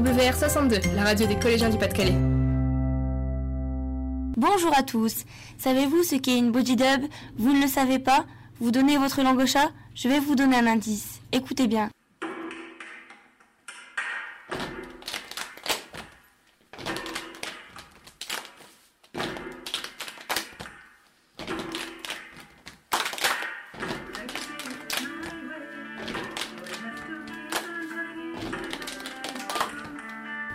WR62, la radio des collégiens du Pas-de-Calais. Bonjour à tous. Savez-vous ce qu'est une body dub? Vous ne le savez pas? Vous donnez votre langue au chat? Je vais vous donner un indice. Écoutez bien.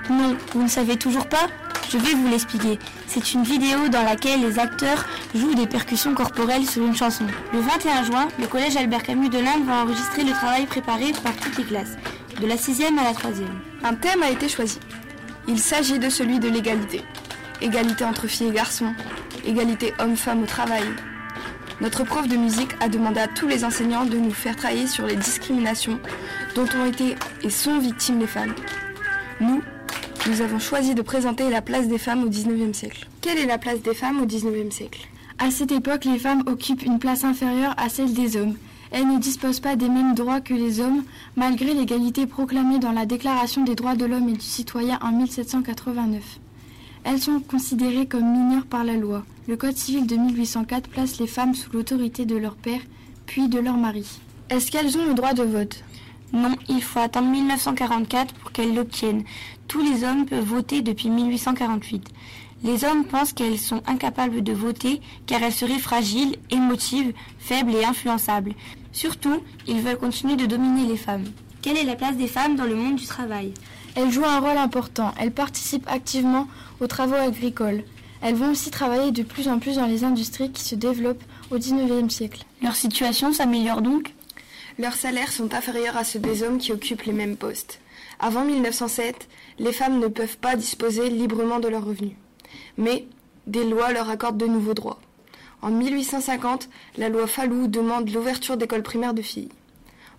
Non, vous ne savez toujours pas Je vais vous l'expliquer. C'est une vidéo dans laquelle les acteurs jouent des percussions corporelles sur une chanson. Le 21 juin, le collège Albert Camus de l'Inde va enregistrer le travail préparé par toutes les classes, de la 6e à la 3e. Un thème a été choisi. Il s'agit de celui de l'égalité. Égalité entre filles et garçons. Égalité homme-femme au travail. Notre prof de musique a demandé à tous les enseignants de nous faire travailler sur les discriminations dont ont été et sont victimes les femmes. Nous, nous avons choisi de présenter la place des femmes au XIXe siècle. Quelle est la place des femmes au XIXe siècle? À cette époque, les femmes occupent une place inférieure à celle des hommes. Elles ne disposent pas des mêmes droits que les hommes, malgré l'égalité proclamée dans la Déclaration des droits de l'homme et du citoyen en 1789. Elles sont considérées comme mineures par la loi. Le Code civil de 1804 place les femmes sous l'autorité de leur père, puis de leur mari. Est-ce qu'elles ont le droit de vote? Non, il faut attendre 1944 pour qu'elles l'obtiennent. Tous les hommes peuvent voter depuis 1848. Les hommes pensent qu'elles sont incapables de voter car elles seraient fragiles, émotives, faibles et influençables. Surtout, ils veulent continuer de dominer les femmes. Quelle est la place des femmes dans le monde du travail? Elles jouent un rôle important. Elles participent activement aux travaux agricoles. Elles vont aussi travailler de plus en plus dans les industries qui se développent au XIXe siècle. Leur situation s'améliore donc Leurs salaires sont inférieurs à ceux des hommes qui occupent les mêmes postes. Avant 1907, les femmes ne peuvent pas disposer librement de leurs revenus. Mais des lois leur accordent de nouveaux droits. En 1850, la loi Fallou demande l'ouverture d'écoles primaires de filles.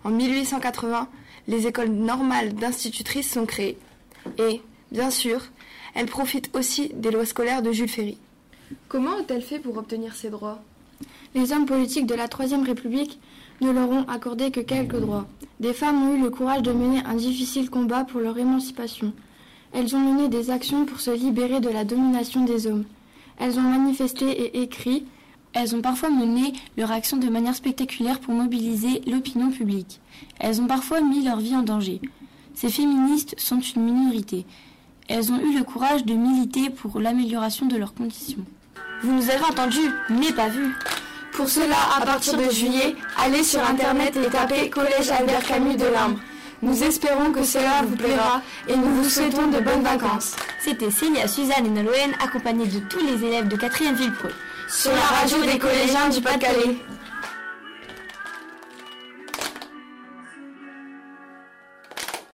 En 1880, les écoles normales d'institutrices sont créées. Et, bien sûr, elles profitent aussi des lois scolaires de Jules Ferry. Comment ont-elles fait pour obtenir ces droits? Les hommes politiques de la Troisième République ne leur ont accordé que quelques droits. Des femmes ont eu le courage de mener un difficile combat pour leur émancipation. Elles ont mené des actions pour se libérer de la domination des hommes. Elles ont manifesté et écrit. Elles ont parfois mené leur action de manière spectaculaire pour mobiliser l'opinion publique. Elles ont parfois mis leur vie en danger. Ces féministes sont une minorité. Elles ont eu le courage de militer pour l'amélioration de leurs conditions. Vous nous avez entendus, mais pas vus. Pour cela, à partir de juillet, allez sur Internet et tapez Collège Albert Camus de l'Imbre. Nous espérons que cela vous plaira et nous vous souhaitons de bonnes vacances. C'était Célia, Suzanne et Nolwenn accompagnées de tous les élèves de 4e Ville Pro. Sur la radio des collégiens du Pas-de-Calais.